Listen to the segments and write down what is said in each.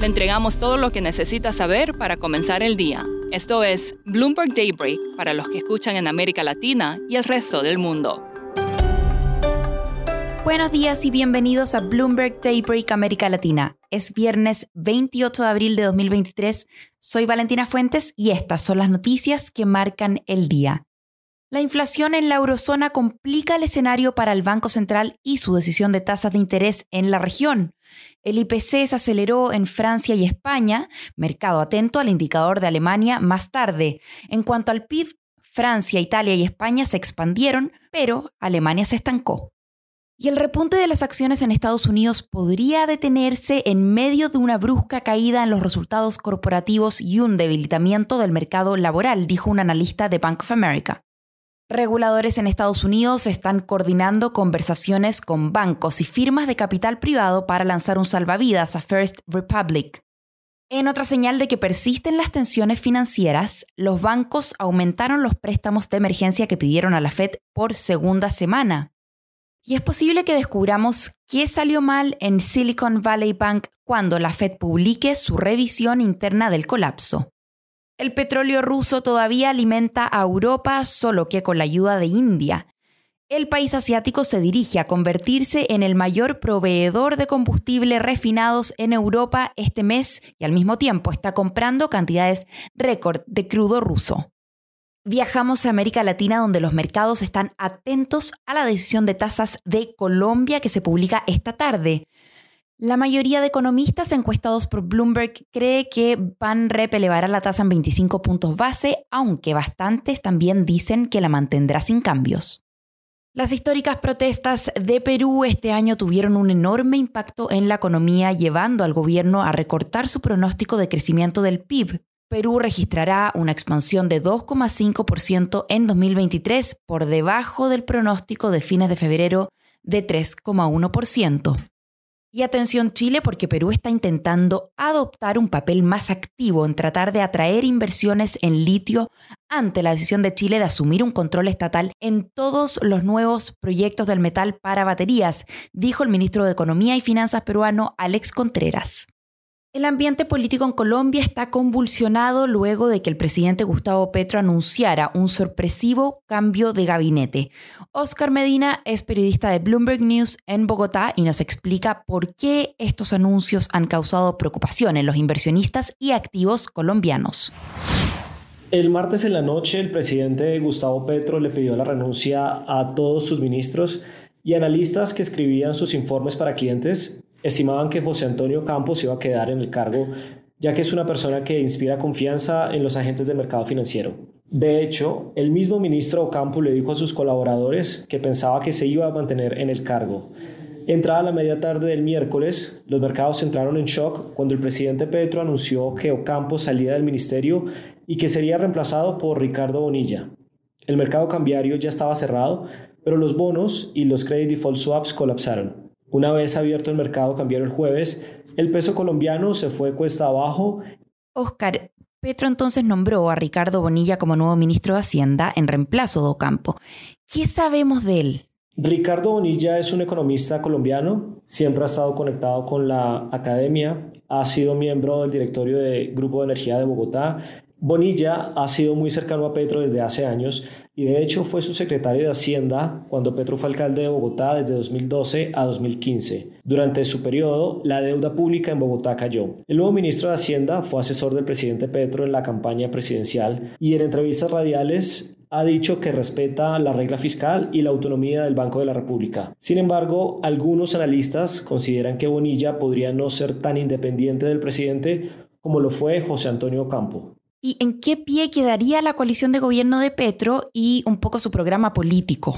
Le entregamos todo lo que necesita saber para comenzar el día. Esto es Bloomberg Daybreak para los que escuchan en América Latina y el resto del mundo. Buenos días y bienvenidos a Bloomberg Daybreak América Latina. Es viernes 28 de abril de 2023. Soy Valentina Fuentes y estas son las noticias que marcan el día. La inflación en la eurozona complica el escenario para el Banco Central y su decisión de tasas de interés en la región. El IPC se aceleró en Francia y España, mercado atento al indicador de Alemania más tarde. En cuanto al PIB, Francia, Italia y España se expandieron, pero Alemania se estancó. Y el repunte de las acciones en Estados Unidos podría detenerse en medio de una brusca caída en los resultados corporativos y un debilitamiento del mercado laboral, dijo un analista de Bank of America. Reguladores en Estados Unidos están coordinando conversaciones con bancos y firmas de capital privado para lanzar un salvavidas a First Republic. En otra señal de que persisten las tensiones financieras, los bancos aumentaron los préstamos de emergencia que pidieron a la Fed por segunda semana. Y es posible que descubramos qué salió mal en Silicon Valley Bank cuando la Fed publique su revisión interna del colapso. El petróleo ruso todavía alimenta a Europa, solo que con la ayuda de India. El país asiático se dirige a convertirse en el mayor proveedor de combustible refinados en Europa este mes y al mismo tiempo está comprando cantidades récord de crudo ruso. Viajamos a América Latina donde los mercados están atentos a la decisión de tasas de Colombia que se publica esta tarde. La mayoría de economistas encuestados por Bloomberg cree que BanRep elevará la tasa en 25 puntos base, aunque bastantes también dicen que la mantendrá sin cambios. Las históricas protestas de Perú este año tuvieron un enorme impacto en la economía, llevando al gobierno a recortar su pronóstico de crecimiento del PIB. Perú registrará una expansión de 2,5% en 2023 por debajo del pronóstico de fines de febrero de 3,1%. Y atención Chile porque Perú está intentando adoptar un papel más activo en tratar de atraer inversiones en litio ante la decisión de Chile de asumir un control estatal en todos los nuevos proyectos del metal para baterías, dijo el ministro de Economía y Finanzas peruano Alex Contreras. El ambiente político en Colombia está convulsionado luego de que el presidente Gustavo Petro anunciara un sorpresivo cambio de gabinete. Oscar Medina es periodista de Bloomberg News en Bogotá y nos explica por qué estos anuncios han causado preocupación en los inversionistas y activos colombianos. El martes en la noche el presidente Gustavo Petro le pidió la renuncia a todos sus ministros y analistas que escribían sus informes para clientes estimaban que José Antonio Campos iba a quedar en el cargo, ya que es una persona que inspira confianza en los agentes del mercado financiero. De hecho, el mismo ministro Ocampo le dijo a sus colaboradores que pensaba que se iba a mantener en el cargo. Entrada la media tarde del miércoles, los mercados entraron en shock cuando el presidente Petro anunció que Ocampo salía del ministerio y que sería reemplazado por Ricardo Bonilla. El mercado cambiario ya estaba cerrado, pero los bonos y los credit default swaps colapsaron. Una vez abierto el mercado cambiario el jueves, el peso colombiano se fue cuesta abajo. Oscar, Petro entonces nombró a Ricardo Bonilla como nuevo ministro de Hacienda en reemplazo de Ocampo. ¿Qué sabemos de él? Ricardo Bonilla es un economista colombiano, siempre ha estado conectado con la academia, ha sido miembro del directorio del Grupo de Energía de Bogotá. Bonilla ha sido muy cercano a Petro desde hace años y de hecho fue su secretario de Hacienda cuando Petro fue alcalde de Bogotá desde 2012 a 2015. Durante su periodo, la deuda pública en Bogotá cayó. El nuevo ministro de Hacienda fue asesor del presidente Petro en la campaña presidencial y en entrevistas radiales ha dicho que respeta la regla fiscal y la autonomía del Banco de la República. Sin embargo, algunos analistas consideran que Bonilla podría no ser tan independiente del presidente como lo fue José Antonio Campo y en qué pie quedaría la coalición de gobierno de Petro y un poco su programa político.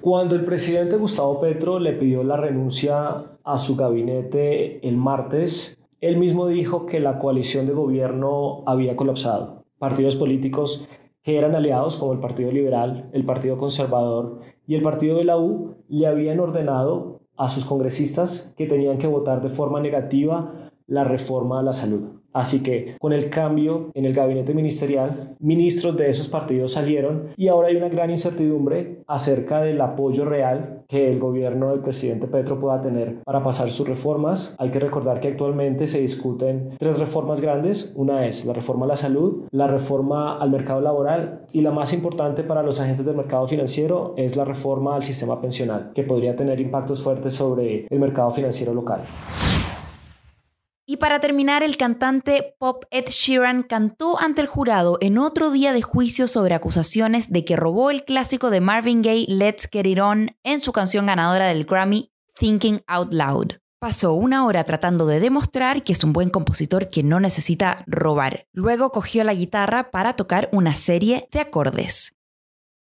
Cuando el presidente Gustavo Petro le pidió la renuncia a su gabinete el martes, él mismo dijo que la coalición de gobierno había colapsado. Partidos políticos que eran aliados como el Partido Liberal, el Partido Conservador y el Partido de la U le habían ordenado a sus congresistas que tenían que votar de forma negativa la reforma a la salud. Así que con el cambio en el gabinete ministerial, ministros de esos partidos salieron y ahora hay una gran incertidumbre acerca del apoyo real que el gobierno del presidente Petro pueda tener para pasar sus reformas. Hay que recordar que actualmente se discuten tres reformas grandes. Una es la reforma a la salud, la reforma al mercado laboral y la más importante para los agentes del mercado financiero es la reforma al sistema pensional, que podría tener impactos fuertes sobre el mercado financiero local. Para terminar, el cantante pop Ed Sheeran cantó ante el jurado en otro día de juicio sobre acusaciones de que robó el clásico de Marvin Gaye Let's Get It On en su canción ganadora del Grammy Thinking Out Loud. Pasó una hora tratando de demostrar que es un buen compositor que no necesita robar. Luego cogió la guitarra para tocar una serie de acordes.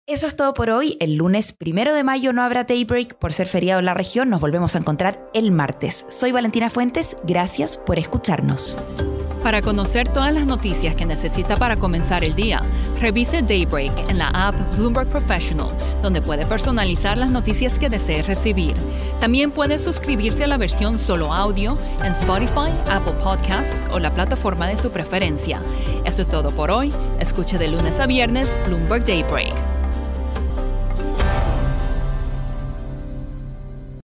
Eso es todo por hoy. El lunes primero de mayo no habrá Daybreak por ser feriado en la región. Nos volvemos a encontrar el martes. Soy Valentina Fuentes. Gracias por escucharnos. Para conocer todas las noticias que necesita para comenzar el día, revise Daybreak en la app Bloomberg Professional, donde puede personalizar las noticias que desee recibir. También puede suscribirse a la versión solo audio en Spotify, Apple Podcasts o la plataforma de su preferencia. Eso es todo por hoy. Escuche de lunes a viernes Bloomberg Daybreak.